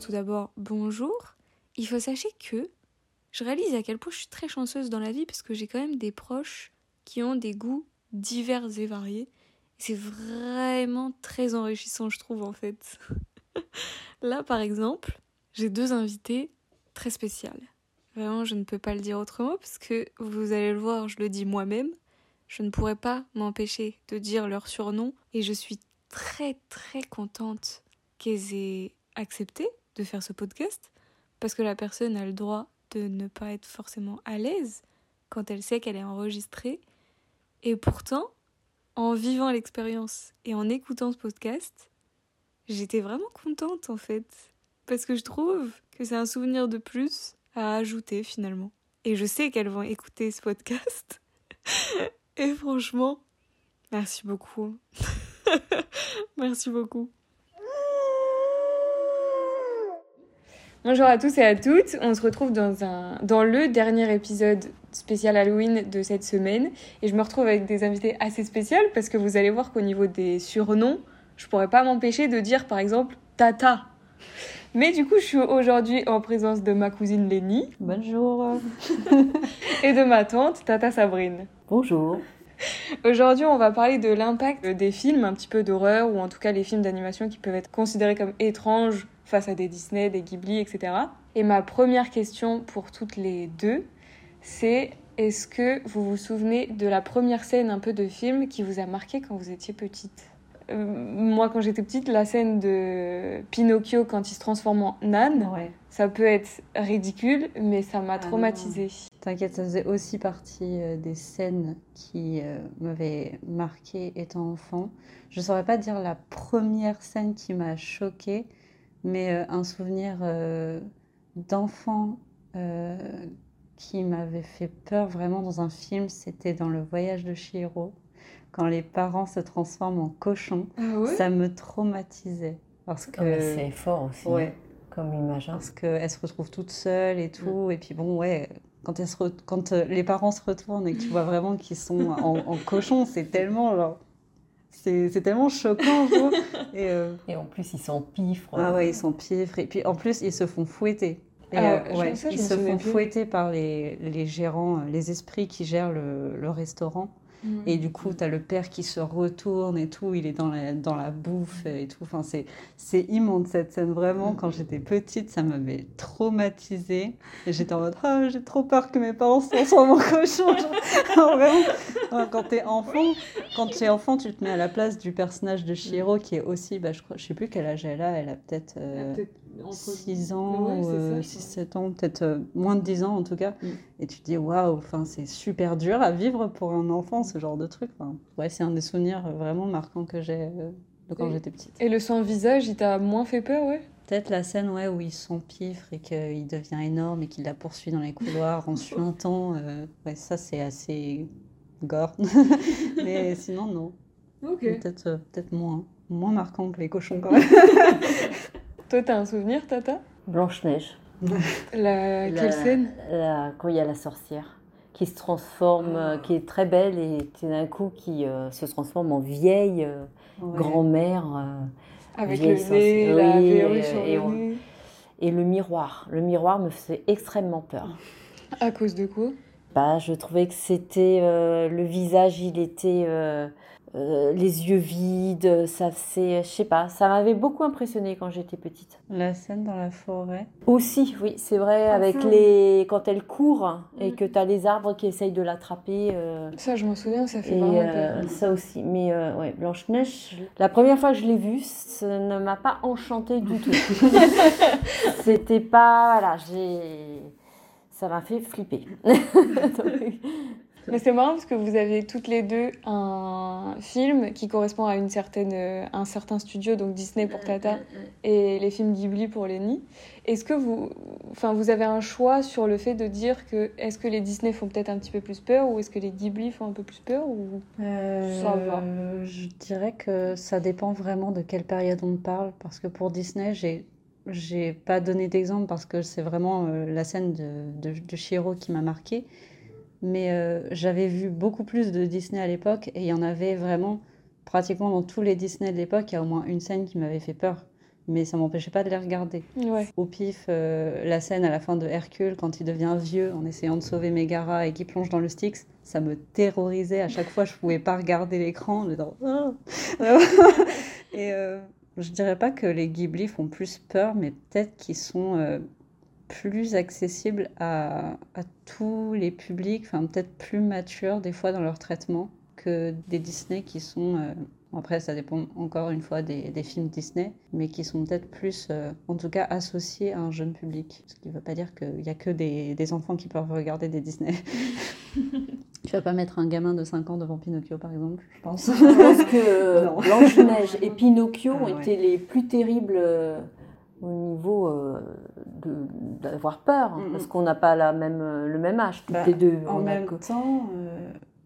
Tout d'abord, bonjour. Il faut sachez que je réalise à quel point je suis très chanceuse dans la vie parce que j'ai quand même des proches qui ont des goûts divers et variés. C'est vraiment très enrichissant, je trouve, en fait. Là, par exemple, j'ai deux invités très spéciales. Vraiment, je ne peux pas le dire autrement parce que vous allez le voir, je le dis moi-même. Je ne pourrais pas m'empêcher de dire leur surnom et je suis très très contente qu'elles aient accepté de faire ce podcast parce que la personne a le droit de ne pas être forcément à l'aise quand elle sait qu'elle est enregistrée. Et pourtant, en vivant l'expérience et en écoutant ce podcast, j'étais vraiment contente en fait. Parce que je trouve que c'est un souvenir de plus à ajouter finalement. Et je sais qu'elles vont écouter ce podcast. et franchement, merci beaucoup. merci beaucoup. Bonjour à tous et à toutes. On se retrouve dans, un, dans le dernier épisode spécial Halloween de cette semaine. Et je me retrouve avec des invités assez spéciaux parce que vous allez voir qu'au niveau des surnoms, je pourrais pas m'empêcher de dire par exemple Tata. Mais du coup, je suis aujourd'hui en présence de ma cousine Lénie. Bonjour. et de ma tante, Tata Sabrine. Bonjour. Aujourd'hui, on va parler de l'impact des films un petit peu d'horreur, ou en tout cas les films d'animation qui peuvent être considérés comme étranges face à des Disney, des Ghibli, etc. Et ma première question pour toutes les deux, c'est est-ce que vous vous souvenez de la première scène un peu de film qui vous a marqué quand vous étiez petite? Euh, moi, quand j'étais petite, la scène de Pinocchio quand il se transforme en âne, ça peut être ridicule, mais ça m'a ah traumatisée. T'inquiète, ça faisait aussi partie euh, des scènes qui euh, m'avaient marqué étant enfant. Je ne saurais pas dire la première scène qui m'a choquée, mais un souvenir d'enfant qui m'avait fait peur vraiment dans un film, c'était dans Le Voyage de Chihiro quand les parents se transforment en cochons, ah ça me traumatisait. Parce que c'est fort aussi, ouais. comme image. Hein. Parce qu'elle se retrouve toute seule et tout. Mm. Et puis bon, ouais, quand, se quand euh, les parents se retournent et que tu vois vraiment qu'ils sont en, cochons, c'est tellement genre... C'est tellement choquant, Et, euh, et, en plus, ils sont pifres. Ah ouais, ils sont pifres. Et puis en plus, ils se font fouetter. euh, ouais, ils se font fouetter par les, les, gérants, les esprits qui gèrent le, le restaurant. Et du coup, tu as le père qui se retourne et tout, il est dans la, dans la bouffe et tout. Enfin, c'est immonde cette scène, vraiment. Quand j'étais petite, ça m'avait traumatisée. J'étais en mode, oh, j'ai trop peur que mes parents se transforment en cochon. vraiment, quand tu es enfant, quand tu es enfant, tu te mets à la place du personnage de Shiro qui est aussi, bah, je, crois, je sais plus quel âge elle a, elle a peut-être. Euh, 6 ans, 6-7 euh, ans, peut-être euh, moins de 10 ans en tout cas. Mm. Et tu te dis, waouh, c'est super dur à vivre pour un enfant, ce genre de truc. Enfin, ouais, c'est un des souvenirs vraiment marquants que j'ai euh, de quand j'étais petite. Et le sang visage, il t'a moins fait peur, ouais? Peut-être la scène ouais, où il s'empiffre et qu'il devient énorme et qu'il la poursuit dans les couloirs en suintant. ouais, ça, c'est assez gore. Mais sinon, non. Peut-être peut moins. Moins marquant que les cochons, quand même. Toi, t'as un souvenir, Tata? Blanche-Neige. la... Quelle scène? Quand il y a la sorcière qui se transforme, euh, qui est très belle et d'un coup qui euh, se transforme en vieille euh, grand-mère. Avec le nez, la et, et le miroir. Le miroir me faisait extrêmement peur. À cause de quoi? Bah, Je trouvais que c'était... le visage, il était euh, les yeux vides, ça c'est, je sais pas, ça m'avait beaucoup impressionné quand j'étais petite. La scène dans la forêt. Aussi, oui, c'est vrai, ah, avec les quand elle court et mm. que tu as les arbres qui essayent de l'attraper. Euh, ça, je m'en souviens, ça fait vraiment euh, Ça aussi, mais ouais, Blanche Neige. La première fois que je l'ai vue, ça ne m'a pas enchantée du tout. C'était pas, voilà, j'ai, ça m'a fait flipper. Mais c'est marrant parce que vous avez toutes les deux un film qui correspond à une certaine, euh, un certain studio, donc Disney pour Tata mm, mm, mm. et les films Ghibli pour Lenny. Est-ce que vous, enfin, vous avez un choix sur le fait de dire que est-ce que les Disney font peut-être un petit peu plus peur ou est-ce que les Ghibli font un peu plus peur ou euh, ça va? Je dirais que ça dépend vraiment de quelle période on parle parce que pour Disney, j'ai j'ai pas donné d'exemple parce que c'est vraiment euh, la scène de, de, de Shiro qui m'a marqué. Mais euh, j'avais vu beaucoup plus de Disney à l'époque et il y en avait vraiment pratiquement dans tous les Disney de l'époque, il y a au moins une scène qui m'avait fait peur. mais ça m'empêchait pas de les regarder. Au pif, euh, la scène à la fin de Hercule, quand il devient vieux en essayant de sauver Megara et qui plonge dans le Styx, ça me terrorisait. À chaque fois, je pouvais pas regarder l'écran. Oh. et euh, je dirais pas que les Ghibli font plus peur, mais peut-être qu'ils sont euh, plus accessibles à, à, tous les publics, enfin peut-être plus matures des fois dans leur traitement que des Disney qui sont euh, après, ça dépend encore une fois des, films Disney, mais qui sont peut-être plus, euh, en tout cas, associés à un jeune public. Ce qui ne veut pas dire qu'il n'y a que des, enfants qui peuvent regarder des Disney. tu vas pas mettre un gamin de 5 ans devant Pinocchio, par exemple, je pense. Je pense que Blanche-Neige et Pinocchio ah ont été les plus terribles euh, au niveau euh, d'avoir peur, hein, parce qu'on n'a pas la même, le même âge, bah, les deux. En même temps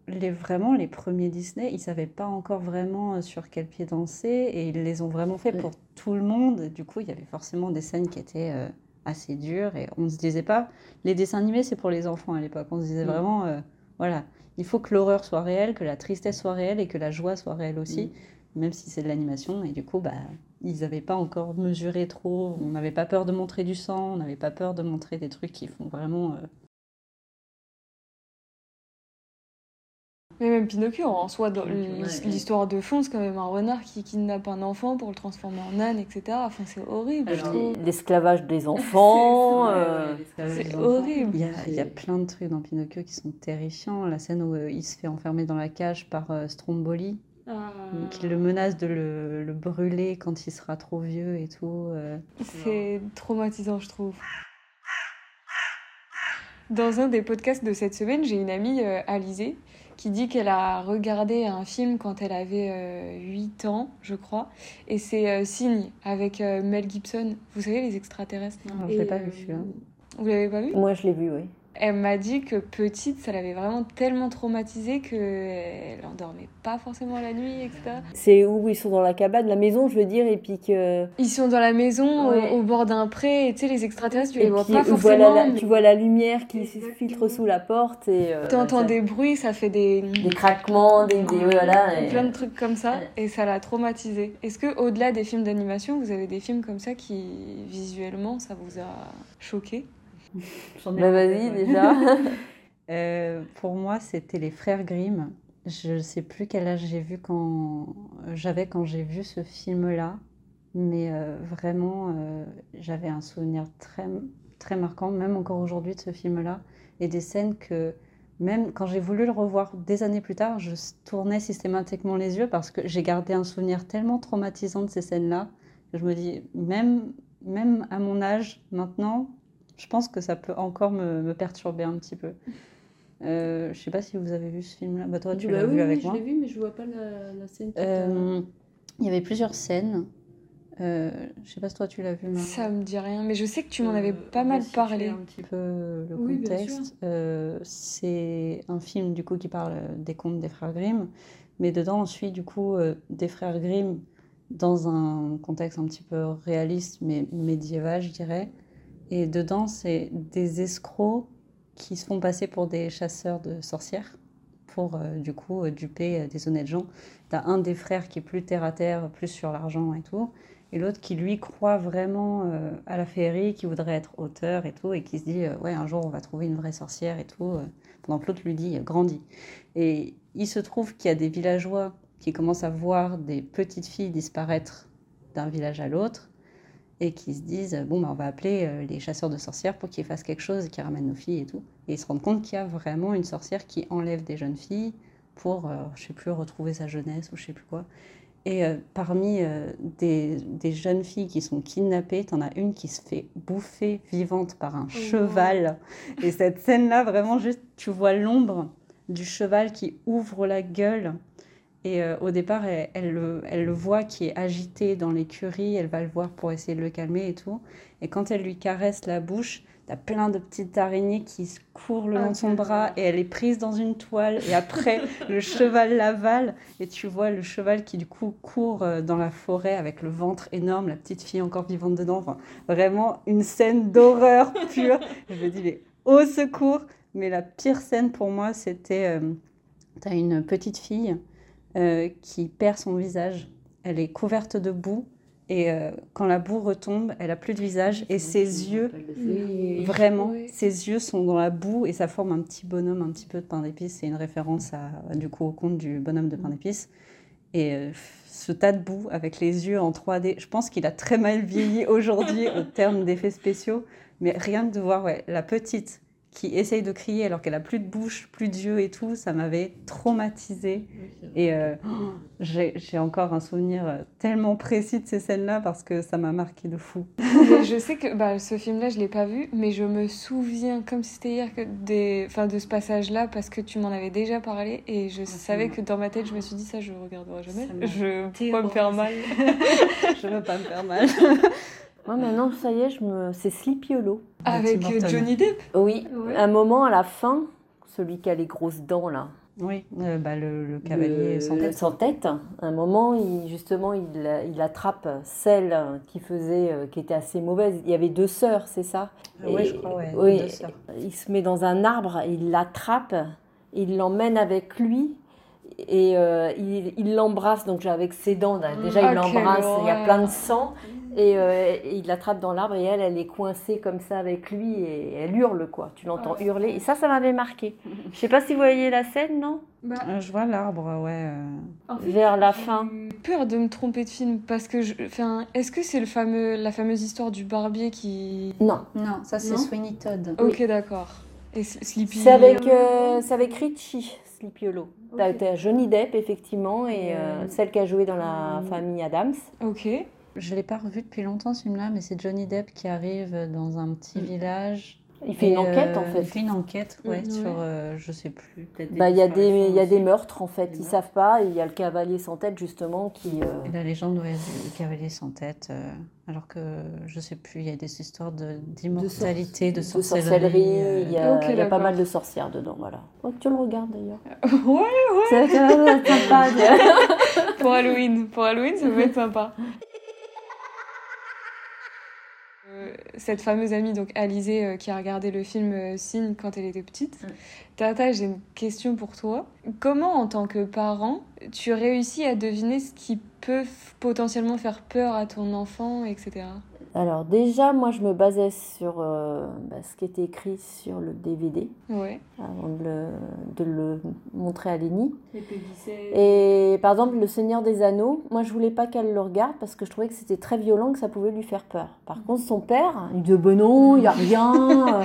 les, vraiment, les premiers Disney, ils savaient pas encore vraiment euh, sur quel pied danser et ils les ont vraiment fait pour tout le monde. Du coup, il y avait forcément des scènes qui étaient euh, assez dures et on se disait pas, les dessins animés, c'est pour les enfants à l'époque. On se disait mm. vraiment, euh, voilà, il faut que l'horreur soit réelle, que la tristesse soit réelle et que la joie soit réelle aussi, mm. Même si c'est de l'animation. Et du coup, bah, ils n'avaient pas encore mesuré trop. On n'avait pas peur de montrer du sang, on n'avait pas peur de montrer des trucs qui font vraiment Mais même Pinocchio, en soi, l'histoire de fond, c'est quand même un renard qui kidnappe un enfant pour le transformer en âne, etc. Enfin, c'est horrible, L'esclavage des enfants. c'est euh, horrible. Il y, a, il y, a, plein de trucs dans Pinocchio qui sont terrifiants. La scène où euh, il se fait enfermer dans la cage par euh, Stromboli. Ah. qui le menace de le, le, brûler quand il sera trop vieux et tout. C'est traumatisant, je trouve. Dans un des podcasts de cette semaine, j'ai une amie, Alizée, qui dit qu'elle a regardé un film quand elle avait 8 euh, ans, je crois. Et c'est euh, Signe avec euh, Mel Gibson. Vous savez, les extraterrestres? Non, je l'ai pas vu celui-là. Vous l'avez pas vu? Moi, je l'ai vu, oui. Elle m'a dit que petite, ça l'avait vraiment tellement traumatisée qu'elle endormait pas forcément la nuit, etc. C'est où ils sont dans la cabane, la maison, je veux dire, et puis que. Ils sont dans la maison, au, bord d'un pré, et tu sais, les extraterrestres, tu les vois pas forcément. Tu vois la lumière qui se filtre sous la porte et. Euh, tu entends des bruits, ça fait des. Des craquements, des. voilà. Plein de trucs comme ça, et ça l'a traumatisée. Est-ce que, au-delà des films d'animation, vous avez des films comme ça qui, visuellement, ça vous a choqué? Bah vas-y déjà. Euh, pour moi, c'était les frères Grimm. Je ne sais plus quel âge j'ai vu quand j'avais quand j'ai vu ce film-là, mais euh, vraiment, euh, j'avais un souvenir très très marquant, même encore aujourd'hui de ce film-là, et des scènes que même quand j'ai voulu le revoir des années plus tard, je tournais systématiquement les yeux parce que j'ai gardé un souvenir tellement traumatisant de ces scènes-là. Je me dis, même même à mon âge maintenant, je pense que ça peut encore me, perturber un petit peu. Euh, je sais pas si vous avez vu ce film-là. Bah, toi, tu bah l'as vu avec moi. Je l'ai vu, mais je vois pas la, scène. Euh, il y avait plusieurs scènes. Euh, je sais pas si toi tu l'as vu. Ça me dit rien, mais je sais que tu m'en avais euh, pas mal parlé. Un petit peu le contexte. c'est un film du coup qui parle des contes des frères Grimm, mais dedans on suit du coup des frères Grimm dans un contexte un petit peu réaliste mais médiéval, je dirais. Et dedans, c'est des escrocs qui se font passer pour des chasseurs de sorcières pour euh, du coup euh, duper euh, des honnêtes gens. Tu as un des frères qui est plus terre à terre, plus sur l'argent et tout, et l'autre qui lui croit vraiment à la féerie, qui voudrait être auteur et tout, et qui se dit ouais un jour on va trouver une vraie sorcière et tout, pendant que l'autre lui dit grandis. Et il se trouve qu'il y a des villageois qui commencent à voir des petites filles disparaître d'un village à l'autre, et qui se disent bon bah on va appeler euh, les chasseurs de sorcières pour qu'ils fassent quelque chose et qu'ils ramènent nos filles et tout. Et ils se rendent compte qu'il y a vraiment une sorcière qui enlève des jeunes filles pour, euh, je sais plus, retrouver sa jeunesse ou je sais plus quoi. Et euh, parmi des, des, jeunes filles qui sont kidnappées, tu en as une qui se fait bouffer vivante par un oh cheval. Et cette scène-là, vraiment, juste, tu vois l'ombre du cheval qui ouvre la gueule et euh, au départ, elle, le, voit qui est agité dans l'écurie, elle va le voir pour essayer de le calmer et tout. Et quand elle lui caresse la bouche, t'as plein de petites araignées qui se courent le long de son bras et elle est prise dans une toile. Et après, le cheval l'avale et tu vois le cheval qui du coup court euh, dans la forêt avec le ventre énorme, la petite fille encore vivante dedans. Enfin, vraiment une scène d'horreur pure. Je me dis, mais au secours Mais la pire scène pour moi, c'était, euh, t'as une petite fille euh, qui perd son visage. Elle est couverte de boue Et euh, quand la boue retombe, elle a plus de visage et ses yeux, vraiment, ses yeux sont dans la boue et ça forme un petit bonhomme, un petit peu de pain d'épices. C'est une référence à, du coup au conte du bonhomme de pain d'épices. Et euh, ce tas de boue avec les yeux en 3D, je pense qu'il a très mal vieilli aujourd'hui au terme d'effets spéciaux. Mais rien que de voir ouais, la petite qui essaye de crier alors qu'elle a plus de bouche, plus d'yeux et tout, ça m'avait traumatisée. Et euh, j'ai encore un souvenir euh, tellement précis de ces scènes-là parce que ça m'a marqué de fou. je sais que bah, ce film-là, je l'ai pas vu, mais je me souviens comme si c'était hier que des, enfin, de ce passage-là parce que tu m'en avais déjà parlé et je ah, savais que dans ma tête, je me suis dit ça, je regarderai jamais. Je veux pas me faire mal. je veux pas me faire mal. Moi, maintenant, ça y est, je me... c'est Sleepy Hollow. Avec euh, Johnny Depp Oui, un moment à la fin, celui qui a les grosses dents, là. Oui, euh, bah, le, cavalier sans tête. Sans tête. Un moment, il, justement, il, il, attrape celle qui faisait, euh, qui était assez mauvaise. Il y avait deux sœurs, c'est ça? Oui, je crois, oui. Il se met dans un arbre, il l'attrape, il l'emmène avec lui et il l'embrasse donc avec ses dents. Déjà, il ah, l'embrasse, il y a plein de sang. Et, euh, il l'attrape dans l'arbre et elle, elle est coincée comme ça avec lui et elle hurle quoi. Tu l'entends hurler. Et ça, ça m'avait marqué. Je sais pas si vous voyez la scène, non? Bah, euh, Je vois l'arbre, ouais. Euh. Vers la fin. peur de me tromper de film parce que, je... enfin, est-ce que c'est le fameux, la fameuse histoire du barbier qui Non, non, ça c'est Sweeney Todd. Ok, d'accord. Et Sleepy. C'est avec, avec Richie, Sleepy Hollow. T'as Johnny Depp effectivement et celle qui a joué dans la famille Adams. Ok. Je ne l'ai pas revu depuis longtemps ce film-là, mais c'est Johnny Depp qui arrive dans un petit mm. village. Il fait une enquête en euh, fait. Il fait une enquête, ouais, mm, sur, euh, je sais plus. Bah, il y a des, il y a des meurtres en fait. Ils savent pas. Il y a le cavalier sans tête justement qui. Euh, la légende ouais, du cavalier sans tête. alors que je sais plus, il y a des histoires d'immortalité, de, sorcellerie. Il y a, il y a pas mal de sorcières dedans, voilà. Oh, tu le regardes d'ailleurs. ouais, ouais. C'est sympa. pour Halloween, pour Halloween, ça peut être sympa. Cette fameuse amie, donc Alizée, euh, qui a regardé le film euh, Signe quand elle était petite. Tata, j'ai une question pour toi. Comment, en tant que parent, tu réussis à deviner ce qui peut potentiellement faire peur à ton enfant, etc. Alors déjà, moi, je me basais sur euh, bah, ce qui était écrit sur le DVD ouais. avant de le, montrer à Lénie. Et par exemple, Le Seigneur des Anneaux, moi, je voulais pas qu'elle le regarde parce que je trouvais que c'était très violent, que ça pouvait lui faire peur. Par contre, son père, il dit bon non, il n'y a rien. euh,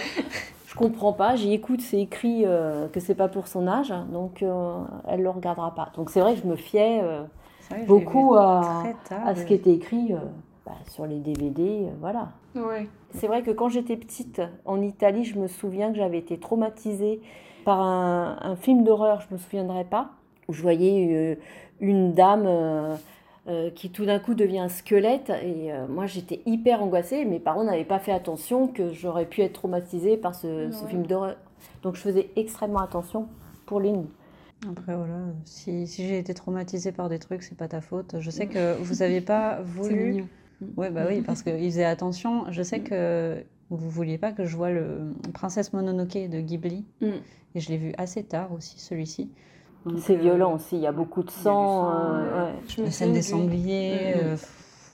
je comprends pas. J'y écoute, c'est écrit euh, que c'est pas pour son âge, donc euh, elle le regardera pas. Donc c'est vrai que je me fiais beaucoup à, à, ce qui était écrit. Bah, sur les DVD, euh, voilà. Ouais. C'est vrai que quand j'étais petite en Italie, je me souviens que j'avais été traumatisée par un, film d'horreur, je me souviendrai pas, où je voyais euh, une dame euh, qui tout d'un coup devient un squelette et moi j'étais hyper angoissée. Mes parents n'avaient pas fait attention que j'aurais pu être traumatisée par ce, film d'horreur. Donc je faisais extrêmement attention pour les nuits. Après, voilà, si, si j'ai été traumatisée par des trucs, c'est pas ta faute. Je sais que vous n'avez pas voulu oui, bah oui, parce qu'il faisait attention. Je sais que vous vouliez pas que je voie le Princesse Mononoke de Ghibli. Mm. Et je l'ai vu assez tard aussi, celui-ci. C'est euh, violent aussi, il y a beaucoup de sang. Euh, La scène des sangliers. Mm. Euh,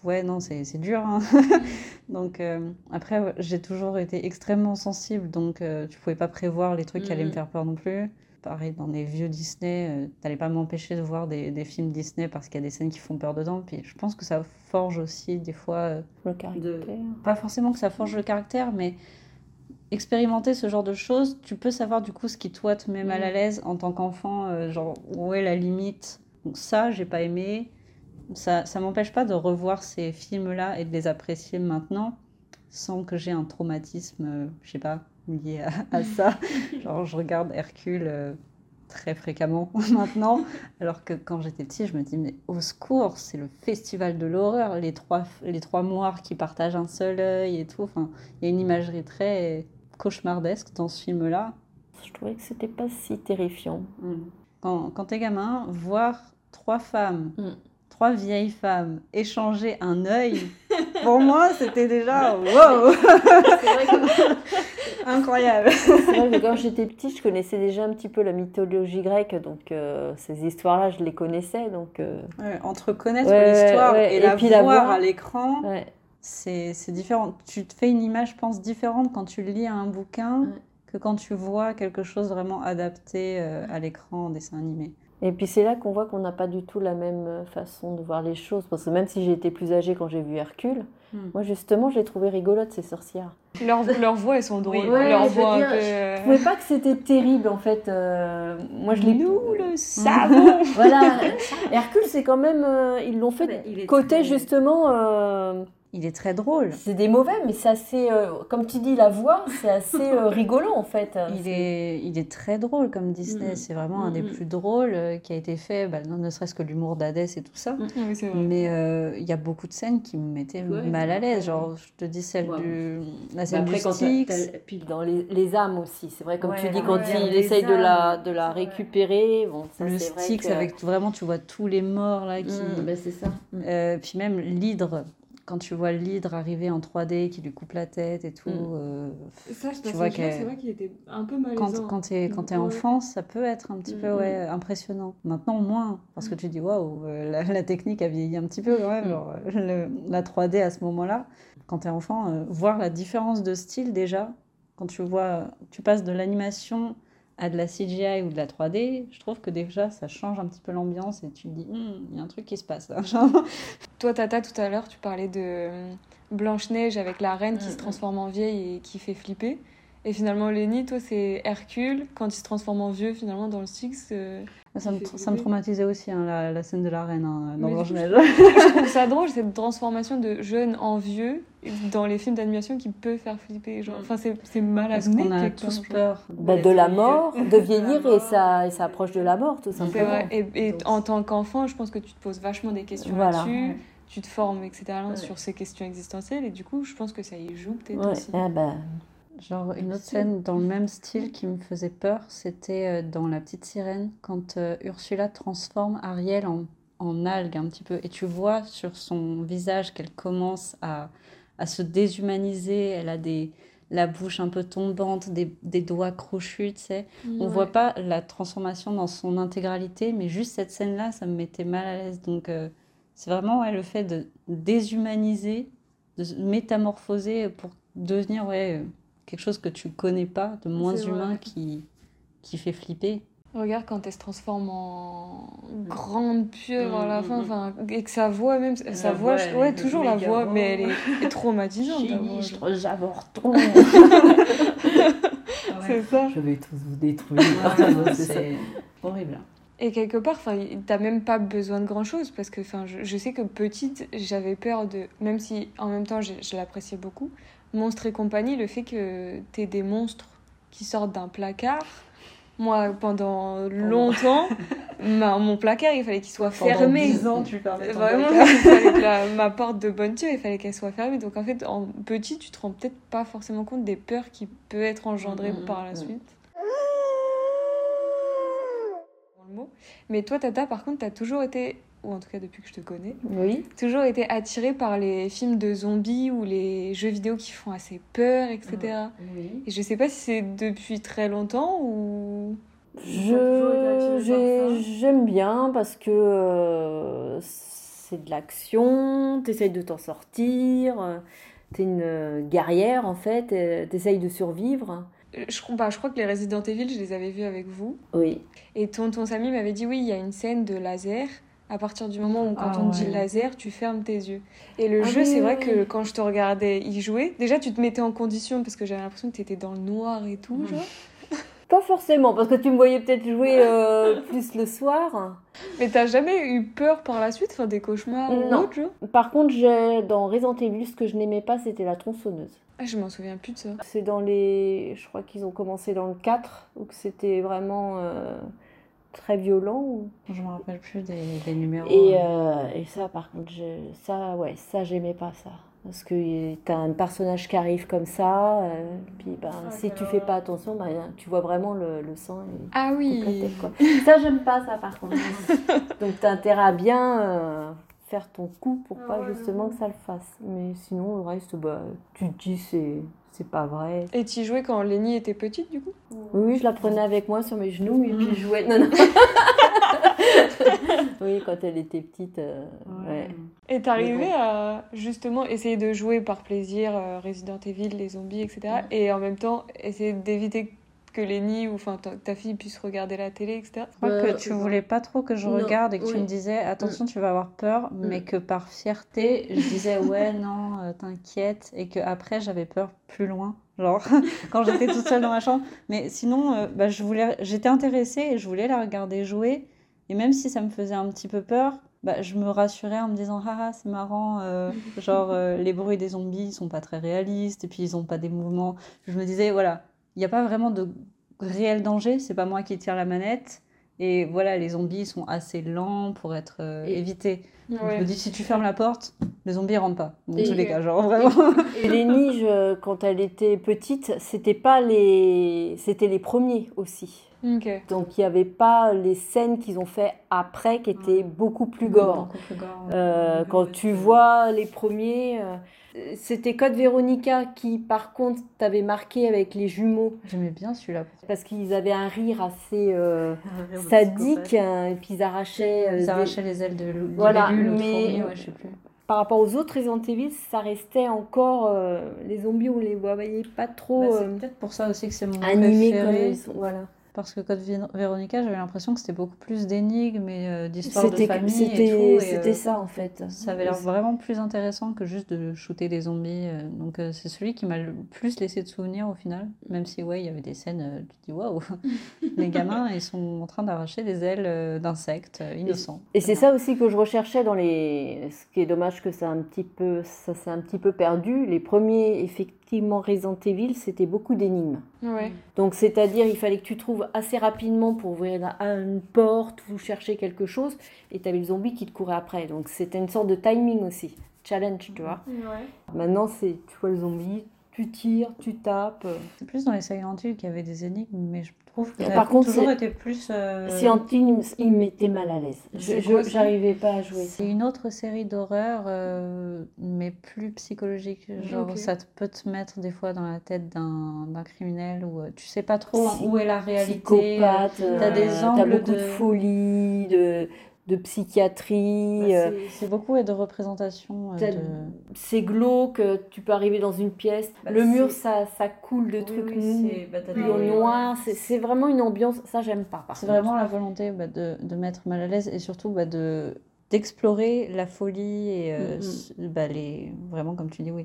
ouais, non, c'est dur. Hein. donc, après, j'ai toujours été extrêmement sensible. Donc, tu pouvais pas prévoir les trucs qui allaient me mm. faire peur non plus pareil, dans les vieux Disney, euh, t'allais pas m'empêcher de voir des, des, films Disney parce qu'il y a des scènes qui font peur dedans. Puis je pense que ça forge aussi des fois. Euh, le caractère. Pas forcément que ça forge le caractère, mais expérimenter ce genre de choses, tu peux savoir du coup ce qui toi te met mal à mm. l'aise en tant qu'enfant, euh, genre où est la limite? Donc ça, j'ai pas aimé. Ça, ça m'empêche pas de revoir ces films-là et de les apprécier maintenant sans que j'ai un traumatisme, je sais pas, lié à, ça. Genre, je regarde Hercule euh, très fréquemment maintenant, alors que quand j'étais petite, je me dis, mais au secours, c'est le festival de l'horreur, les trois, les trois moires qui partagent un seul œil et tout. Enfin, il y a une imagerie très cauchemardesque dans ce film-là. Je trouvais que c'était pas si terrifiant. Mm. Quand, quand t'es gamin, voir trois femmes, mm. trois vieilles femmes échanger un œil. Pour moi, c'était déjà wow. Incroyable. C'est vrai que quand j'étais petite, je connaissais déjà un petit peu la mythologie grecque, donc euh, ces histoires-là, je les connaissais. Donc, euh, entre connaître l'histoire et, la, voir à l'écran, c'est différent. Tu te fais une image, je pense, différente quand tu lis un bouquin que quand tu vois quelque chose vraiment adapté euh, à l'écran en dessin animé. Et puis c'est là qu'on voit qu'on n'a pas du tout la même euh, façon de voir les choses. Parce que même si j'ai été plus âgée quand j'ai vu Hercule, hmm. moi justement, j'ai trouvé rigolote ces sorcières. Leurs leur voix, elles sont drôles. leur voix un peu... Je trouvais pas que c'était terrible en fait. Euh, moi, je l'ai. Nous le savons. voilà. Hercule, c'est quand même. ils l'ont fait côté justement il est très drôle. C'est des mauvais, mais c'est assez, euh, comme tu dis, la voix, c'est assez euh, rigolant en fait. Il est, il est très drôle comme Disney. Mm. C'est vraiment un des mm, mm. plus drôles euh, qui a été fait, bah, ne serait-ce que l'humour d'Hadès et tout ça. mais il y a beaucoup de scènes qui me mettaient mal à l'aise. Genre, je te dis celle du, la scène du Styx. Puis dans les, âmes aussi. C'est vrai, comme tu dis, quand il essaye de la, de la récupérer. Bon, le Styx, avec vraiment, tu vois tous les morts là. Qui... Ben, c'est ça. puis même l'hydre quand tu vois l'hydre arriver en 3D qui lui coupe la tête et tout. Mm. Euh, ça, tu vois c'est vrai qu'il était un peu malaisant. Quand, quand tu es, quand es enfant, ça peut être un petit mm, peu mm. ouais, impressionnant. Maintenant, moins, parce que tu dis, waouh, euh, la, technique a vieilli un petit peu quand même, genre, la 3D à ce moment-là. Quand tu es enfant, euh, voir la différence de style déjà, quand tu vois, tu passes de l'animation à de la CGI ou de la 3D, je trouve que déjà ça change un petit peu l'ambiance et tu te dis, hmm, il y a un truc qui se passe là. Toi, Tata, tout à l'heure, tu parlais de Blanche-Neige avec la reine qui se transforme en vieille et qui fait flipper. Et finalement, Lenny, toi, c'est Hercule, quand il se transforme en vieux, finalement, dans le Styx. Euh, ça, me, ça me, traumatisait aussi, hein, la, la, scène de la reine hein, dans Blanche-Neige. Je, trouve ça drôle, cette transformation de jeune en vieux dans les films d'animation qui peut faire flipper. Genre, enfin, c'est mal à qu'on a tous peur bah, de la mort, de vieillir et ça, et ça approche de la mort, tout simplement. Vrai. Et, et en tant qu'enfant, je pense que tu te poses vachement des questions là-dessus. Tu te formes, etc., sur ces questions existentielles. Et du coup, je pense que ça y joue peut-être aussi. Ah bah, Genre une autre scène dans le même style qui me faisait peur, c'était euh, dans La Petite Sirène, quand euh, Ursula transforme Ariel en, en, algue un petit peu. Et tu vois sur son visage qu'elle commence à, à, se déshumaniser. Elle a des, la bouche un peu tombante, des, des doigts crochus, tu sais. On voit pas la transformation dans son intégralité, mais juste cette scène-là, ça me mettait mal à l'aise. Donc euh, c'est vraiment ouais, le fait de déshumaniser, de métamorphoser pour devenir... ouais quelque chose que tu connais pas, de moins humain qui, qui fait flipper. Regarde quand elle se transforme en grande pieuvre à la mm, fin, mm, enfin, et que sa voix même, sa voix, ouais, toujours la voix, mais elle est, traumatisante. J'avorton. c'est ça. Je vais tous vous détruire. c'est horrible. Et quelque part, enfin, t'as même pas besoin de grand chose parce que, enfin, je, je sais que petite, j'avais peur de, même si en même temps je, je l'appréciais beaucoup, Monstres et compagnie, le fait que t'aies des monstres qui sortent d'un placard. Moi, pendant longtemps, ma, mon placard, il fallait qu'il soit fermé. Pendant ans, tu parlais Vraiment, il fallait que ma porte de bonne il fallait qu'elle soit fermée. Donc, en fait, en petit, tu te rends peut-être pas forcément compte des peurs qui peuvent être engendrées mm, mm, par la mm. suite. Mais toi, Tata, par contre, t'as toujours été ou en tout cas depuis que je te connais, oui. toujours été attirée par les films de zombies ou les jeux vidéo qui font assez peur, etc. Oui. Et je sais pas si c'est depuis très longtemps ou... Je j'aime bien parce que euh, c'est de l'action, t'essayes de t'en sortir, t'es une guerrière en fait, t'essayes de survivre. Je, bah, je crois que les Resident Evil, je les avais vus avec vous. Oui. Et tonton Samy m'avait dit oui, il y a une scène de laser à partir du moment où quand ah on dit laser, tu fermes tes yeux. Et le ah jeu, c'est vrai que quand je te regardais y jouer, déjà tu te mettais en condition parce que j'avais l'impression que tu étais dans le noir et tout, genre. Pas forcément, parce que tu me voyais peut-être jouer euh, plus le soir. Mais t'as jamais eu peur par la suite, enfin des cauchemars ou autre, Par contre, dans Resident Evil, ce que je n'aimais pas, c'était la tronçonneuse. Ah, je m'en souviens plus de ça. C'est dans les. Je crois qu'ils ont commencé dans le 4, où c'était vraiment. Euh, très violent. Ou... Je me rappelle plus des, numéros. Et, euh, et, ça, par contre, je, ça, ouais, ça, j'aimais pas ça. Parce que t'as un personnage qui arrive comme ça, euh, puis ben, si tu fais pas attention, ben, tu vois vraiment le, le sang. ah oui quoi. Ça, j'aime pas ça, par contre. Donc, t'as intérêt à bien euh, faire ton coup pour ah pas justement que ça le fasse. Mais sinon, le reste, bah, tu te dis, c'est c'est pas vrai. Et tu jouais quand Lénie était petite, du coup? Oui, je la prenais avec moi sur mes genoux et puis je jouais. Non, non. oui, quand elle était petite. Euh, ouais. Et t'arrivais à justement essayer de jouer par plaisir euh, Resident Evil, les zombies, etc. Et en même temps, essayer d'éviter que Lénie ou enfin ta fille puisse regarder la télé, etc. Je crois que tu voulais pas trop que je regarde et que tu me disais attention, tu vas avoir peur, mm. mais que par fierté, je disais ouais, non, euh, t'inquiète, et que après j'avais peur plus loin. Genre, quand j'étais toute seule dans ma chambre. Mais sinon, euh, bah, je voulais, j'étais intéressée et je voulais la regarder jouer. Et même si ça me faisait un petit peu peur, bah, je me rassurais en me disant ah, c'est marrant euh, genre les bruits des zombies sont pas très réalistes et puis ils ont pas des mouvements je me disais voilà il n'y a pas vraiment de réel danger, c'est pas moi qui tire la manette. Et voilà, les zombies sont assez lents pour être euh, évités. Je me dis, si tu fermes la porte, les zombies rentrent pas. Dans tous les cas, genre vraiment. Et, les niges, quand elle était petite, c'était pas les, c'était les premiers aussi. Donc il n'y avait pas les scènes qu'ils ont fait après qui étaient beaucoup plus gore. Euh, quand tu vois les premiers, euh, c'était Code Veronica qui, par contre, t'avait marqué avec les jumeaux. J'aimais bien celui-là. Parce qu'ils avaient un rire assez euh, sadique, hein, et puis ils arrachaient... Euh, ils arrachaient les ailes de loup. Voilà, mais ouais, je sais plus. par rapport aux autres Resident Evil, ça restait encore... Euh, les zombies, on les voyait pas trop... Bah, c'est peut-être pour ça aussi que c'est mon animé préféré. Comme voilà. Parce que Code Véronica, j'avais l'impression que c'était beaucoup plus d'énigmes et euh, d'histoires de famille et tout. C'était euh, ça en fait. Ça avait l'air vraiment plus intéressant que juste de shooter des zombies. Euh. donc c'est celui qui m'a le plus laissé de souvenirs au final. Même si ouais, il y avait des scènes, tu te dis waouh, les gamins ils sont en train d'arracher des ailes d'insectes innocents. Et, c'est ça aussi que je recherchais dans les. Ce qui est dommage que ça un petit peu, ça s'est un petit peu perdu. Les premiers effectivement Resident Evil, c'était beaucoup d'énigmes. Ouais. Donc c'est-à-dire il fallait que tu trouves assez rapidement pour ouvrir une porte ou chercher quelque chose, et tu avais le zombie qui te courait après. Donc c'était une sorte de timing aussi, challenge, tu vois. Maintenant, c'est tu vois le zombie, tu tires, tu tapes. C'est plus dans les Silent Hill qu'il y avait des énigmes, mais je trouve que par contre toujours été plus. Euh... Hill, il m'était mal à l'aise. Je n'arrivais pas à jouer. C'est une autre série d'horreur, euh, mais plus psychologique. Genre, ça peut te mettre des fois dans la tête d'un criminel où euh, tu sais pas trop où est la réalité. Psychopathe. T'as des euh, angles as beaucoup de... de folie, de de psychiatrie. Bah, euh, c'est beaucoup et de représentation. Euh, c'est glauque, tu peux arriver dans une pièce. Bah, le mur, ça, ça coule de trucs oui, bah, noirs. C'est vraiment une ambiance, ça j'aime pas. C'est vraiment la volonté de, de, mettre mal à l'aise et surtout de d'explorer la folie et euh, mm, mm. bah, les, vraiment, comme tu dis, oui,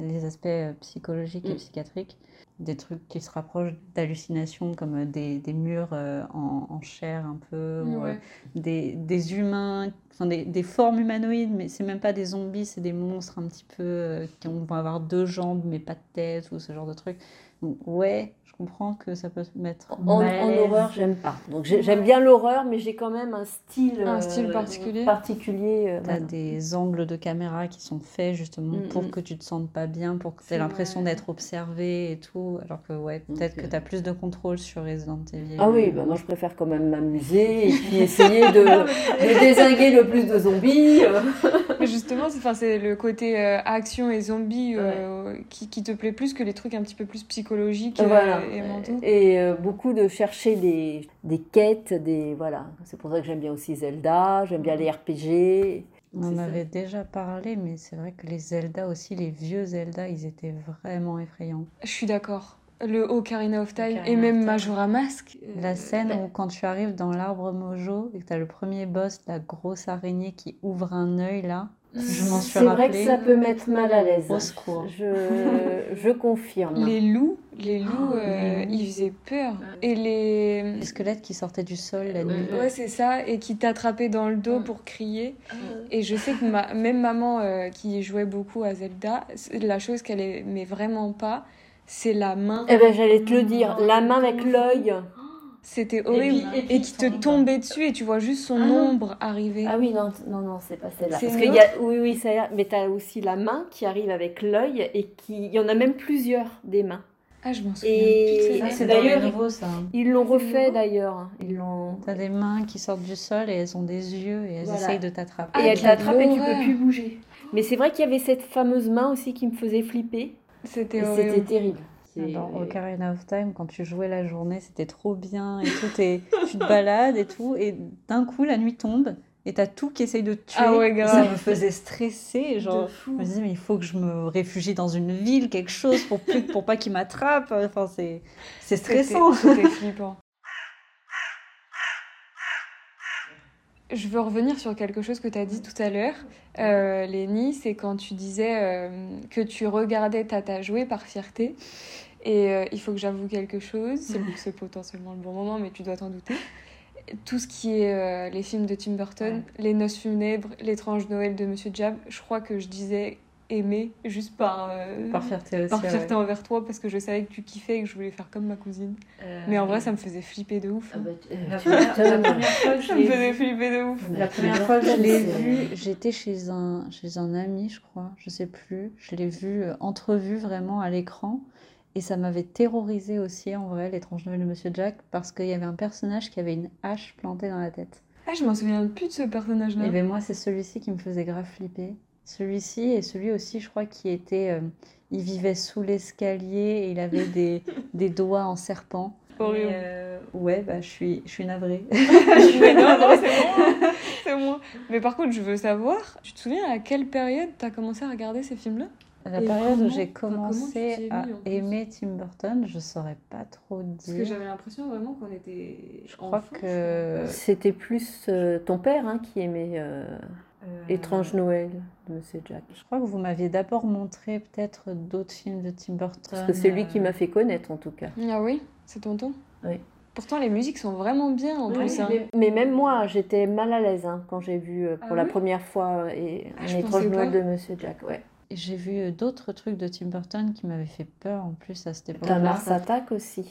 les, aspects psychologiques et mm. psychiatriques des trucs qui se rapprochent d'hallucinations comme euh, des, des murs euh, en, en, chair un peu, ou, euh, des, des, humains, enfin des, des, formes humanoïdes, mais c'est même pas des zombies, c'est des monstres un petit peu qui vont avoir deux jambes mais pas de tête ou ce genre de trucs. Ouais, comprends que ça peut se mettre en, en horreur j'aime pas. Donc j'aime bien l'horreur mais j'ai quand même un style un style euh, particulier. particulier euh, t'as des angles de caméra qui sont faits justement mm, pour mm. que tu te sentes pas bien pour que tu aies l'impression d'être observé et tout alors que ouais peut-être que tu as plus de contrôle sur Resident Evil. Ah oui bah moi je préfère quand même m'amuser et puis essayer de, de désinguer le plus de zombies mais justement c'est le côté euh, action et zombies qui, qui, te plaît plus que les trucs un petit peu plus psychologiques voilà et, euh, beaucoup de chercher des, des, quêtes, des voilà. C'est pour ça que j'aime bien aussi Zelda, j'aime bien les RPG. On en avait déjà parlé, mais c'est vrai que les Zelda aussi, les vieux Zelda, ils étaient vraiment effrayants. Je suis d'accord. Le Ocarina of Time et même Majora Mask. Euh, la scène où quand tu arrives dans l'arbre Mojo et que tu as le premier boss, la grosse araignée qui ouvre un œil là, C'est vrai que ça peut mettre mal à l'aise. Au secours. Je, je confirme. Les loups, les loups, euh, ils faisaient peur. Et les... les squelettes qui sortaient du sol la nuit. Ouais, c'est ça. Et qui t'attrapaient dans le dos pour crier. Et je sais que ma... même maman euh, qui jouait beaucoup à Zelda, la chose qu'elle aimait vraiment pas, c'est la main. Eh ben, j'allais te le dire. La main avec l'œil. C'était horrible. Et, qui te tombait dessus et tu vois juste son ah ombre arriver. Ah oui, non, non, non, c'est pas celle-là. Parce qu'il y a, oui, oui, ça, mais tu as aussi la main qui arrive avec l'œil et qui, il y en a même plusieurs des mains. Ah, je m'en souviens. Et c'est d'ailleurs nouveau ça. Ils l'ont refait d'ailleurs. Ils l'ont. T'as des mains qui sortent du sol et elles ont des yeux et elles essayent de t'attraper. et elles t'attrapent et tu peux plus bouger. Mais c'est vrai qu'il y avait cette fameuse main aussi qui me faisait flipper. C'était C'était terrible. Dans Ocarina of Time, quand tu jouais la journée, c'était trop bien et tout. Et tu te balades et tout. Et d'un coup, la nuit tombe et t'as tout qui essaye de te tuer. Ah ça me faisait stresser. Genre, je me disais, mais il faut que je me réfugie dans une ville, quelque chose pour, plus, pour pas qu'il m'attrape. Enfin, c'est, c'est stressant. C'était flippant. Je veux revenir sur quelque chose que tu as dit tout à l'heure, euh, Lénie, c'est quand tu disais euh, que tu regardais Tata jouer par fierté. Et euh, il faut que j'avoue quelque chose, c'est potentiellement le bon moment, mais tu dois t'en douter tout ce qui est euh, les films de Tim Burton, Les Noces funèbres, L'étrange Noël de Monsieur Jab, je crois que je disais aimer juste par, euh, par fierté, par fierté envers toi parce que je savais que tu kiffais et que je voulais faire comme ma cousine. Euh, mais en vrai, ça me faisait flipper de ouf. Ah bah, la, première, fois que je me faisait flipper de ouf. La première fois que je l'ai vu, j'étais chez un, chez un ami, je crois, je sais plus. Je l'ai vu entrevu vraiment à l'écran. Et ça m'avait terrorisé aussi, en vrai, l'étrange nouvelle de Monsieur Jack, parce qu'il y avait un personnage qui avait une hache plantée dans la tête. Ah, je m'en souviens plus de ce personnage-là. Et ben moi, c'est celui-ci qui me faisait grave flipper. Celui-ci et celui aussi, je crois, qui était. Euh, il vivait sous l'escalier et il avait des, des doigts en serpent. Horrible. Euh, ouais, bah, je suis, je suis navrée. Mais non, non, c'est moi. C'est moi. Mais par contre, je veux savoir, tu te souviens à quelle période tu as commencé à regarder ces films-là? La période où j'ai commencé à aimer Tim Burton, je saurais pas trop dire. Parce que j'avais l'impression vraiment qu'on était. Je crois que. C'était plus euh, ton père hein, qui aimait euh, euh, Étrange Noël de Monsieur Jack. Je crois que vous m'aviez d'abord montré peut-être d'autres films de Tim Burton. Parce que c'est lui qui m'a fait connaître en tout cas. Ah oui C'est tonton Oui. Pourtant, les musiques sont vraiment bien en plus. Hein. Mais, même moi, j'étais mal à l'aise hein, quand j'ai vu pour ah la première fois et, ah, Étrange Noël de Monsieur Jack. Ouais. J'ai vu d'autres trucs de Tim Burton qui m'avaient fait peur en plus à cette époque. La Mars Attack aussi.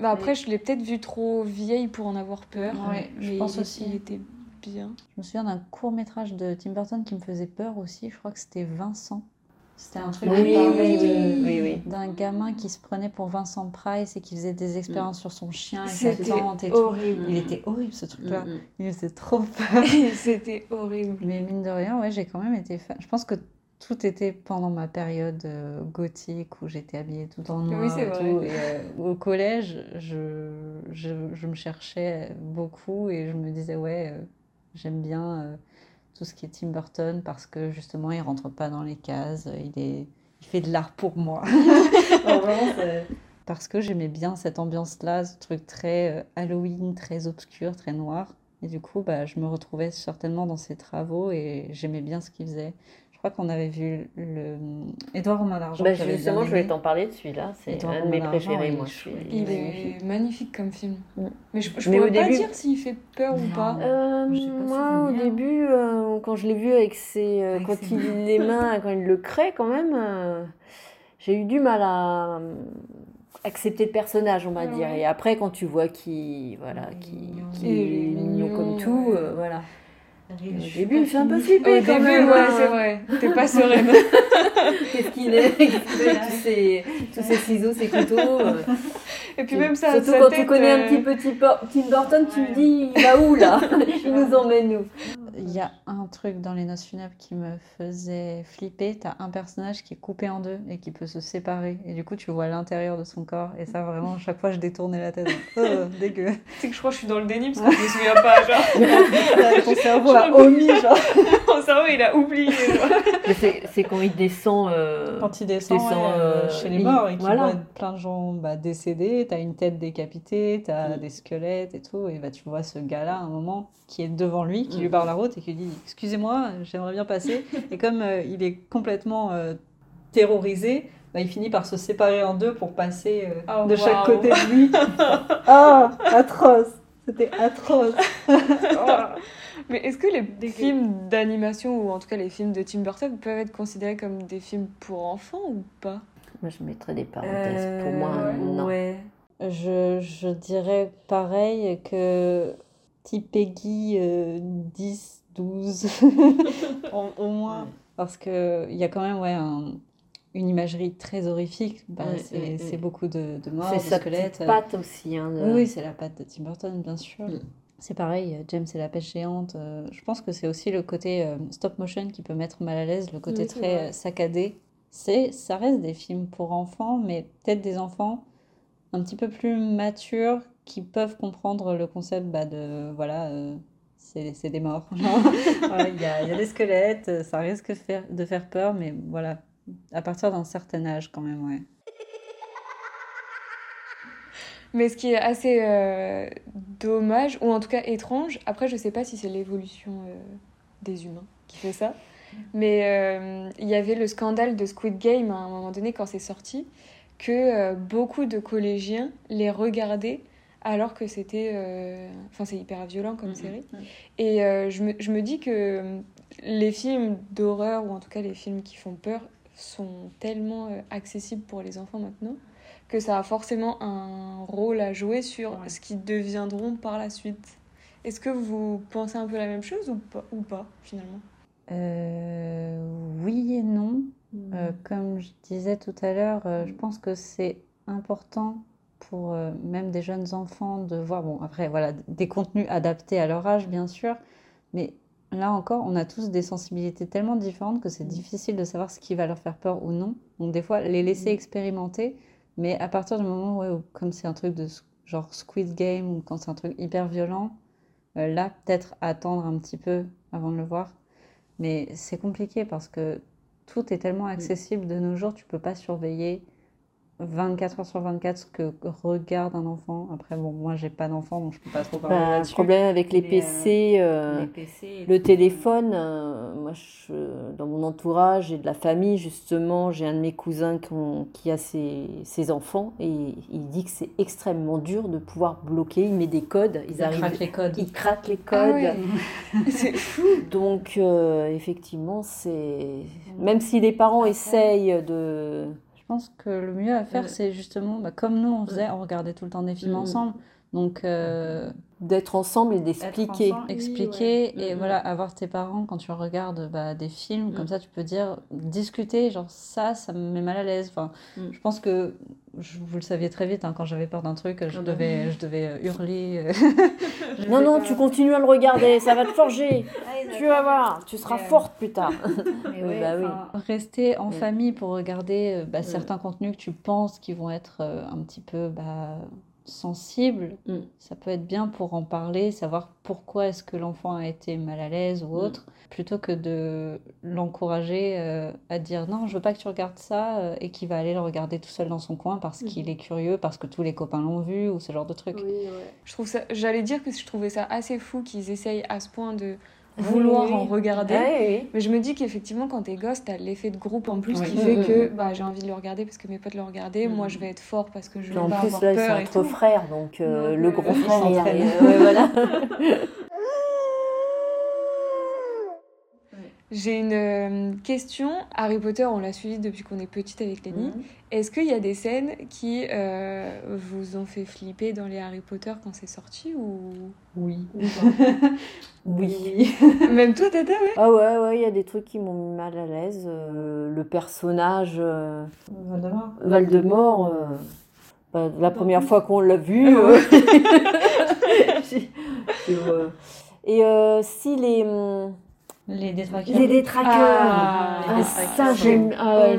Bah après, je l'ai peut-être vu trop vieille pour en avoir peur. Ouais, je pense aussi. Il était bien. Je me souviens d'un court métrage de Tim Burton qui me faisait peur aussi. Je crois que c'était Vincent. C'était un truc oui, oui, d'un gamin qui se prenait pour Vincent Price et qui faisait des expériences sur son chien et sa tante et horrible. Il était horrible ce truc-là. Mm, mm. Il faisait trop peur. C'était horrible. Mais mine de rien, ouais, j'ai quand même été fan. Je pense que tout était pendant ma période euh, gothique où j'étais habillée tout en noir. Oui, c'est vrai. Et, euh, au collège, je, je, je, me cherchais beaucoup et je me disais, ouais, euh, j'aime bien tout ce qui est Tim Burton parce que justement, il rentre pas dans les cases, il, est, il fait de l'art pour moi. parce que j'aimais bien cette ambiance-là, ce truc très Halloween, très obscur, très noir. Et du coup, bah, je me retrouvais certainement dans ses travaux et j'aimais bien ce qu'il faisait crois qu'on avait vu le Édouard Romain d'Argent. Bah, justement, je voulais t'en parler de celui-là. C'est un de mes préférés, moi. Il est magnifique comme film. Mm. Mais je, je pourrais pas dire s'il fait peur ou pas. Euh, moi, au début, euh, quand je l'ai vu avec ses, euh, quand il les mains, quand il le crée, quand même, j'ai eu du mal à accepter le personnage, on va dire. Et après, quand tu vois qu'il voilà, qui, qui est mignon comme tout, voilà. Au début, il fait un peu flipper Au quand début, même. ouais, hein. c'est vrai. T'es pas sereine. Qu'est-ce qu'il est? Tous ces, tous ces ciseaux, ces couteaux. Euh. Et puis même ça, Surtout quand tu connais un petit peu Tim Burton, tu me dis, il va où là? Il nous emmène où? Il y a un truc dans les noces funèbres qui me faisait flipper. T'as un personnage qui est coupé en deux et qui peut se séparer. Et du coup, tu vois l'intérieur de son corps. Et ça, vraiment, chaque fois, je détournais la tête. Oh, dégueu. Tu sais que je crois que je suis dans le déni parce que je me souviens pas. Genre. Ton cerveau omis, genre. Mon cerveau, il a oublié. C'est quand il descend. Euh, quand il descend, euh, chez les morts et qu'il voit plein de gens bah, décédés. T'as une tête décapitée, t'as mm. des squelettes et tout. Et bah, tu vois ce gars-là, à un moment, qui est devant lui, qui lui barre la route et qui dit Excusez-moi, j'aimerais bien passer. et comme euh, il est complètement euh, terrorisé, bah, il finit par se séparer en deux pour passer euh, oh, de chaque côté de lui. Ah, atroce C'était atroce Mais est-ce que les films d'animation, ou en tout cas les films de Tim Burton, peuvent être considérés comme des films pour enfants ou pas? Moi, je mettrais des parenthèses. pour moi, non. Ouais. Je, je dirais pareil que type Peggy 10, 12 au, moins. Parce qu'il y a quand même ouais, un, une imagerie très horrifique. Bah, c'est beaucoup de, de morts, de squelettes. C'est patte aussi. Hein, Oui, c'est la patte de Tim Burton, bien sûr. C'est pareil, James et la pêche géante. Euh, je pense que c'est aussi le côté euh, stop motion qui peut mettre mal à l'aise, le côté très euh, saccadé. C'est, ça reste des films pour enfants, mais peut-être des enfants un petit peu plus matures qui peuvent comprendre le concept bah, de voilà, c'est, des morts. Il y, a, y, a, des squelettes, ça risque faire, de faire peur, mais voilà, à partir d'un certain âge quand même, ouais. Mais ce qui est assez euh, dommage, ou en tout cas étrange, après je sais pas si c'est l'évolution euh, des humains qui fait ça, mais euh, il y avait le scandale de Squid Game à un moment donné quand c'est sorti, que beaucoup de collégiens les regardaient alors que c'était... Enfin c'est hyper violent comme série. Et je me, je me dis que les films d'horreur, ou en tout cas les films qui font peur, sont tellement accessibles pour les enfants maintenant que ça a forcément un rôle à jouer sur ce qu'ils deviendront par la suite. Est-ce que vous pensez un peu la même chose ou pas, ou pas finalement? Euh, Oui et non. Hmm. Euh, comme je disais tout à l'heure, euh, je pense que c'est important pour même des jeunes enfants de voir, bon après voilà, des contenus adaptés à leur âge bien sûr, mais là encore, on a tous des sensibilités tellement différentes que c'est hmm. difficile de savoir ce qui va leur faire peur ou non. Donc des fois, les laisser hmm. expérimenter, mais à partir du moment où, comme c'est un truc de genre Squid Game, ou quand c'est un truc hyper violent, euh, là, peut-être attendre un petit peu avant de le voir. Mais c'est compliqué parce que tout est tellement accessible de nos jours, tu peux pas surveiller 24 heures sur 24 ce que regarde un enfant. Après, bon, moi, j'ai pas d'enfant, donc je peux pas trop parler bah, Le problème avec les, PC, euh, euh, PC, le téléphone, euh, moi, je, dans mon entourage et de la famille, justement, j'ai un de mes cousins qui, qui a ses, ses, enfants et il dit que c'est extrêmement dur de pouvoir bloquer. Il met des codes, ils il arrivent, les codes. Il craque les codes. Ah c'est fou. Donc, effectivement, c'est même si les parents essayent de pense que le mieux à faire, c'est justement, bah, comme nous on faisait, on regardait tout le temps des films mm. ensemble. Donc, euh, d'être ensemble et d'expliquer. Expliquer et mm, mm. voilà, avoir tes parents quand tu regardes bah, des films, comme ça tu peux dire, discuter, genre ça, ça me met mal à l'aise. Enfin, Je pense que vous le saviez très vite, hein, quand j'avais peur d'un truc, je, ah bah devais, je devais euh, hurler. Euh. non, non, tu continues à le regarder, ça va te forger. Ah, tu vas voir, tu seras forte plus tard. bah, oui. Rester en famille pour regarder bah, certains contenus que tu penses qui vont être un petit peu bah, sensible, mm. ça peut être bien pour en parler, savoir pourquoi est-ce que l'enfant a été mal à l'aise ou mm. autre, plutôt que de l'encourager euh, à dire non, je veux pas que tu regardes ça euh, et qu'il va aller le regarder tout seul dans son coin parce mm. qu'il est curieux, parce que tous les copains l'ont vu ou ce genre de truc. Je trouve ça, j'allais dire que je trouvais ça assez fou qu'ils essayent à ce point de vouloir en regarder. mais je me dis qu'effectivement, quand t'es gosse, t'as l'effet de groupe en plus qui fait que bah, j'ai envie de le regarder parce que mes potes le regardaient. Moi, je vais être fort parce que je vais en pas plus, avoir là, peur. entre frères, donc euh, le gros frère, voilà. J'ai une euh, question. Harry Potter, on l'a suivi depuis qu'on est petite avec Lenny. Mhm. Est-ce qu'il y a des scènes qui euh, vous ont fait flipper dans les Harry Potter quand c'est sorti ou? Oui. oui. Même toi, Tata, ouais Ah ouais, ouais, il y a des trucs qui m'ont mis mal à l'aise. Euh, le personnage Voldemort. Voldemort bah, la première fois qu'on l'a vu. Et si les hum, les détraqueurs. Les détraqueurs. Ah, ah ça, j'aime. Ah,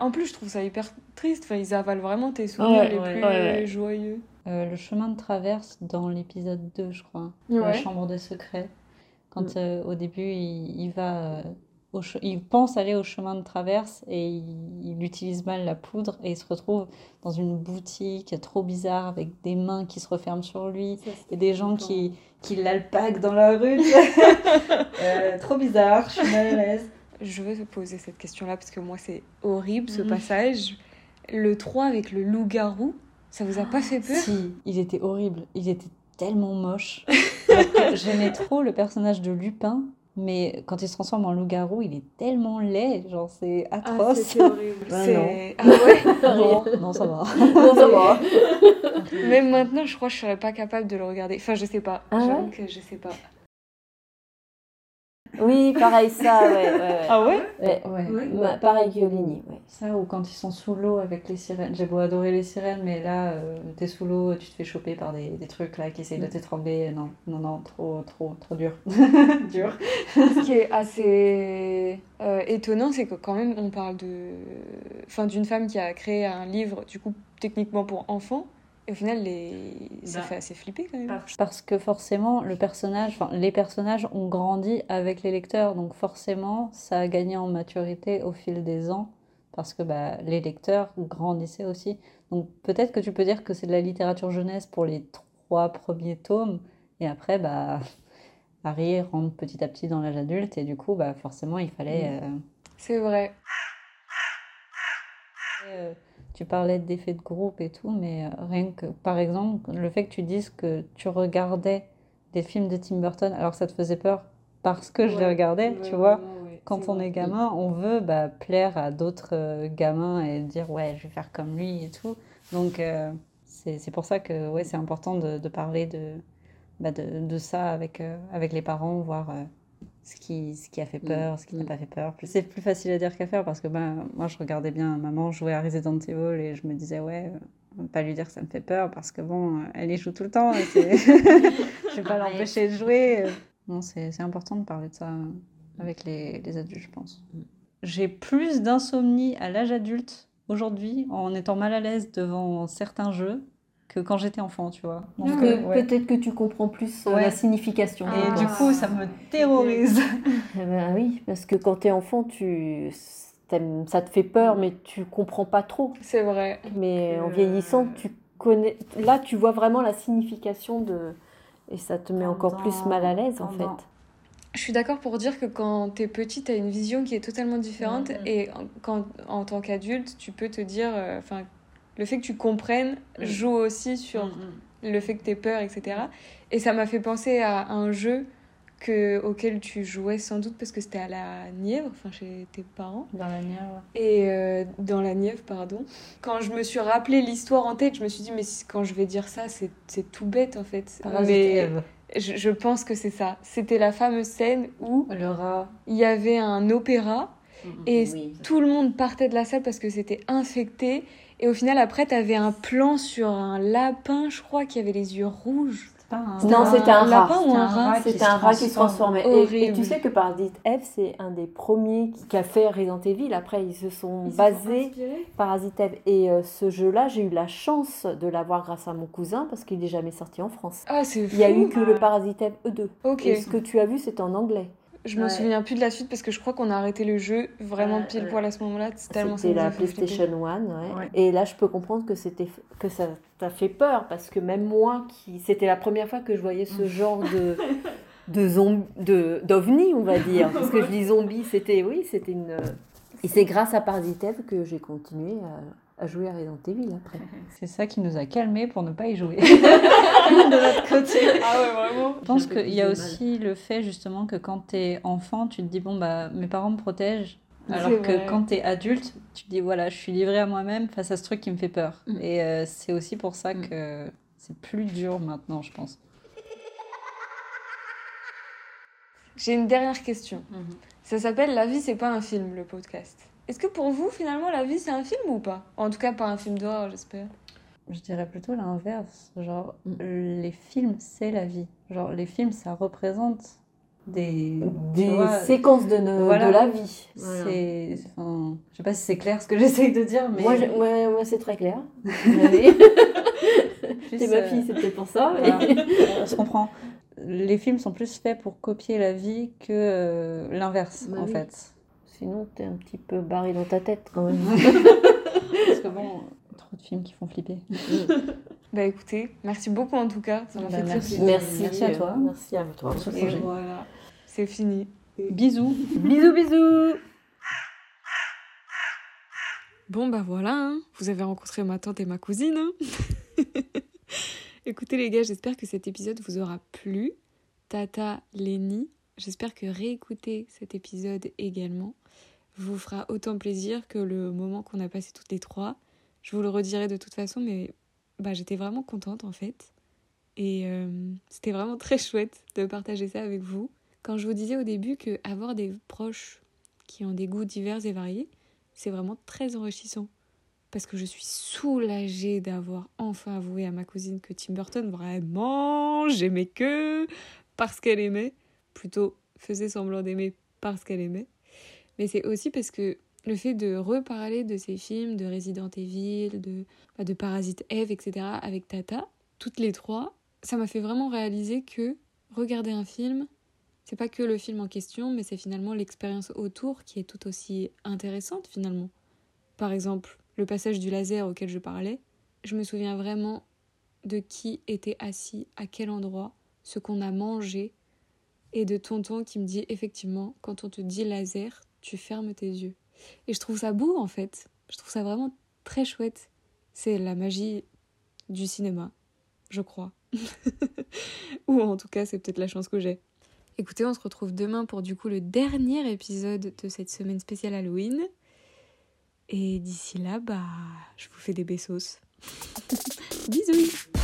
en plus, je trouve ça hyper triste. Enfin, ils avalent vraiment tes souvenirs les plus joyeux. Euh, le chemin de traverse dans l'épisode 2, je crois. La chambre de secret. Quand mm. euh, au début, il, va. Il pense aller au chemin de traverse et il, utilise mal la poudre et il se retrouve dans une boutique trop bizarre avec des mains qui se referment sur lui et des gens qui, qui l'alpaguent dans la rue. Euh, trop bizarre, je suis mal à l'aise. Je veux te poser cette question-là parce que moi c'est horrible ce mm. passage. Le 3 avec le loup-garou, ça vous a pas fait peur? Si, il était horrible. Il était tellement moche. J'aimais trop le personnage de Lupin mais quand il se transforme en loup-garou, il est tellement laid, genre c'est ah, atroce. c'est horrible. c'est... Ah ouais non, non, ça va. non, ça va. Même maintenant, je crois que je serais pas capable de le regarder. Enfin, je sais pas. Ah J'avoue que je sais pas. Oui, pareil, ça, ouais. Ah ouais Ouais, ouais. Bah, pareil que Lénie, ouais. Ça, ou quand ils sont sous l'eau avec les sirènes. J'ai beau adorer les sirènes, mais là, euh, t'es sous l'eau, tu te fais choper par des, des trucs là qui essayent de mm. t'étrangler. Non, non, non, trop, trop, trop dur. dur. Ce qui est assez euh, étonnant, c'est que quand même, on parle de. Enfin, d'une femme qui a créé un livre, du coup, techniquement pour enfants et au final, les... ça bah, fait assez flipper quand même. Parce que forcément, le personnage, enfin, les personnages ont grandi avec les lecteurs, donc forcément, ça a gagné en maturité au fil des ans, parce que bah, les lecteurs grandissaient aussi. Donc peut-être que tu peux dire que c'est de la littérature jeunesse pour les trois premiers tomes, et après, bah, Harry rentre petit à petit dans l'âge adulte, et du coup, bah, forcément, il fallait... Euh, c'est vrai. Euh, tu parlais d'effets de groupe et tout, mais euh, rien que, par exemple, le fait que tu dises que tu regardais des films de Tim Burton alors que ça te faisait peur parce que je les regardais, tu vois? Quand on est gamin, on veut bah, plaire à d'autres euh, gamins et dire ouais, je vais faire comme lui et tout. Donc euh, c'est pour ça que ouais, c'est important de, de parler de, bah, de, de, ça avec, avec les parents, voir ce qui, ce qui a fait mm. peur, ce qui n'a mm. pas fait peur. C'est plus facile à dire qu'à faire parce que ben, moi, je regardais bien maman jouer à Resident Evil et je me disais, ouais, euh, pas lui dire que ça me fait peur parce que bon, euh, elle y joue tout le temps. Et je vais pas l'empêcher de jouer. Non, c'est important de parler de ça avec les, les adultes, je pense. Mm. J'ai plus d'insomnie à l'âge adulte aujourd'hui en étant mal à l'aise devant certains jeux que quand j'étais enfant, tu vois. Euh, peut-être que tu comprends plus euh, la signification. Et du coup, ça me terrorise. Eh ben, oui, parce que quand tu es enfant, tu ça te fait peur, mais tu comprends pas trop. C'est vrai. Mais en vieillissant, tu connais. Là, tu vois vraiment la signification de. Et ça te met encore plus mal à l'aise, en fait. Je suis d'accord pour dire que quand tu es petit, tu as une vision qui est totalement différente. Et quand, en tant qu'adulte, tu peux te dire. Euh, enfin, le fait que tu comprennes mm. joue aussi sur mm, mm. le fait que tu aies peur, etc. Et ça m'a fait penser à un jeu que, auquel tu jouais sans doute parce que c'était à la Nièvre, enfin chez tes parents. Dans la Nièvre. Et euh, dans la Nièvre, pardon. Quand je me suis rappelé l'histoire en tête, je me suis dit, mais quand je vais dire ça, c'est tout bête en fait. Mais je, je pense que c'est ça. C'était la fameuse scène où le rat. il y avait un opéra et tout le monde partait de la salle parce que c'était infecté et au final, après, tu avais un plan sur un lapin, je crois, qui avait les yeux rouges. Non, c'était un, rat. Ou un rat C'était un rat qui se transformait. Et, tu sais que Parasite Eve, c'est un des premiers qui a fait Resident Evil. Après, ils se sont basés Parasite Eve. Et euh, ce jeu-là, j'ai eu la chance de l'avoir grâce à mon cousin parce qu'il n'est jamais sorti en France. Ah, c'est Il y a eu que le Parasite Eve E2. Et ce que tu as vu, c'était en anglais. Je me souviens plus de la suite parce que je crois qu'on a arrêté le jeu vraiment pile poil à ce moment-là. C'était la PlayStation 1, ouais. Et là, je peux comprendre que c'était que ça t'a fait peur parce que même moi, qui c'était la première fois que je voyais ce genre de de de d'ovni, on va dire, parce que je dis zombie, c'était oui, c'était une. Et c'est grâce à Parasitev que j'ai continué à à jouer à Resident Evil après. C'est ça qui nous a calmés pour ne pas y jouer. de l'autre côté. Ah ouais, vraiment. Je pense qu'il y a aussi le fait justement que quand t'es enfant, tu te dis bon bah mes parents me protègent. Alors que quand t'es adulte, tu te dis voilà, je suis livrée à moi-même face à ce truc qui me fait peur. Mm. Et euh, c'est aussi pour ça mm. que c'est plus dur maintenant, je pense. J'ai une dernière question. Mm-hmm. Ça s'appelle La vie, c'est pas un film, le podcast. Est-ce que pour vous, finalement, la vie, c'est un film ou pas? En tout cas, pas un film d'horreur, j'espère. Je dirais plutôt l'inverse. Genre, mm. les films, c'est la vie. Genre, les films, ça représente des, des séquences de, de la vie. C'est, enfin, je sais pas si c'est clair ce que j'essaye de dire, mais... Moi, moi, c'est très clair. c'est ma fille, c'est peut-être pour ça. On se comprend. Les films sont plus faits pour copier la vie que euh, l'inverse, bah en fait. Sinon, t'es un petit peu barré dans ta tête quand même. Parce que bon, trop de films qui font flipper. bah écoutez, merci beaucoup en tout cas. Ça m'a bah, fait merci. Merci, merci à toi. Merci à toi. Et voilà, c'est fini. Bisous. bisous, bisous. Bon bah voilà, hein. vous avez rencontré ma tante et ma cousine. Hein. Écoutez les gars, j'espère que cet épisode vous aura plu. Tata Lenny, j'espère que réécouter cet épisode également vous fera autant plaisir que le moment qu'on a passé toutes les trois. Je vous le redirai de toute façon, mais bah, j'étais vraiment contente en fait. Et euh, c'était vraiment très chouette de partager ça avec vous. Quand je vous disais au début que avoir des proches qui ont des goûts divers et variés, c'est vraiment très enrichissant. Parce que je suis soulagée d'avoir enfin avoué à ma cousine que Tim Burton, vraiment, j'aimais que parce qu'elle aimait, plutôt faisait semblant d'aimer parce qu'elle aimait. Mais c'est aussi parce que le fait de reparler de ces films, de Resident Evil, de, bah, de Parasite Eve, etc., avec Tata, toutes les trois, ça m'a fait vraiment réaliser que regarder un film, c'est pas que le film en question, mais c'est finalement l'expérience autour qui est tout aussi intéressante finalement. Par exemple, le passage du laser auquel je parlais, je me souviens vraiment de qui était assis, à quel endroit, ce qu'on a mangé, et de tonton qui me dit effectivement, quand on te dit laser, tu fermes tes yeux. Et je trouve ça beau en fait. Je trouve ça vraiment très chouette. C'est la magie du cinéma, je crois. Ou en tout cas, c'est peut-être la chance que j'ai. Écoutez, on se retrouve demain pour du coup le dernier épisode de cette semaine spéciale Halloween. Et d'ici là, bah, je vous fais des bessos. Bisous